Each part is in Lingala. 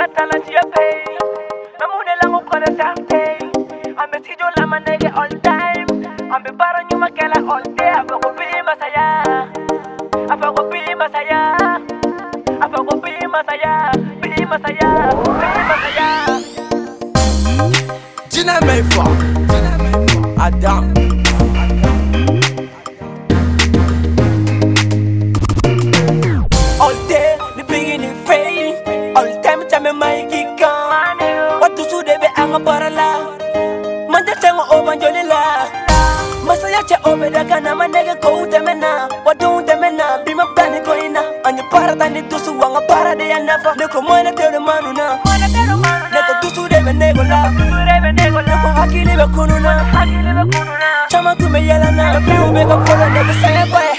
la talent you pay. I'm on the long corner day. I'm a tido lama nigga all time. I'm a baron you makela all day. I'm a pili masaya. I'm a pili masaya. I'm a pili masaya. Pili masaya. Pili masaya. Jina Mayfair. Adam. Kacha obeda kana manege ko utemena Wadu utemena bima ko ina Anye para tani tusu wanga para de yanafa Neko mwana tere manu na Neko tusu rebe nego la Neko libe kunu na Chama na yelana Piu mega polo nego saya kwaya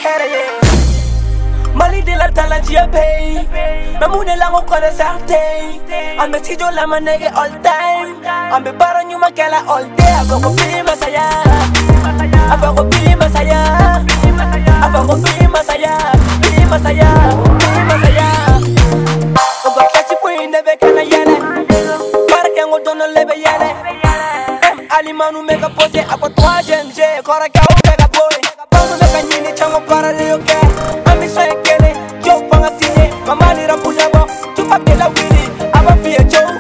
ya pay. My moon LA MANEGUE corner TIME I'm a tido la nigga all time. me a baron you más all day. I go más masaya. I go be masaya. allá, go be masaya. Be masaya. Be masaya. SI a catch queen mega pose. QUE boy mega boy. a para A kuyabo tupakela wili abafiyejoo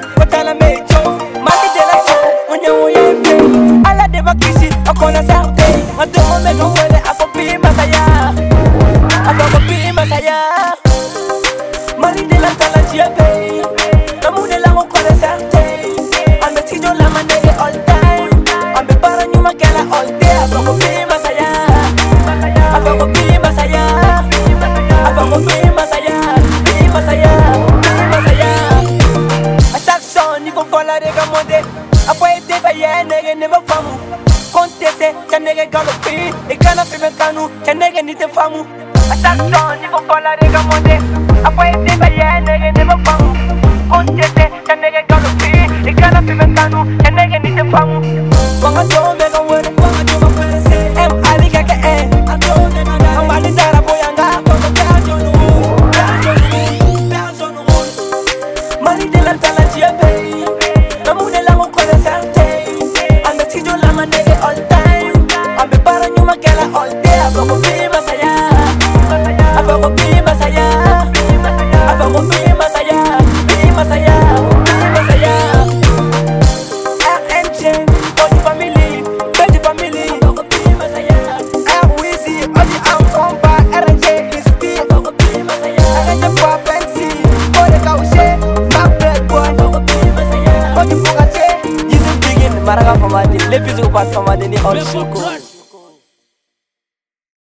masaya nini masaya atakson ni ko kola de ka monde apo ete ba ye nege ne ba famu kontese cha nege galopi e kana pe kanu cha nege ni te famu atakson ni ko kola de ka monde apo ete ba ye nege ne ba famu kontese cha nege galopi e kana pe kanu cha nege ni te famu baraka for my day. Ladies go pass for my day, all sugar.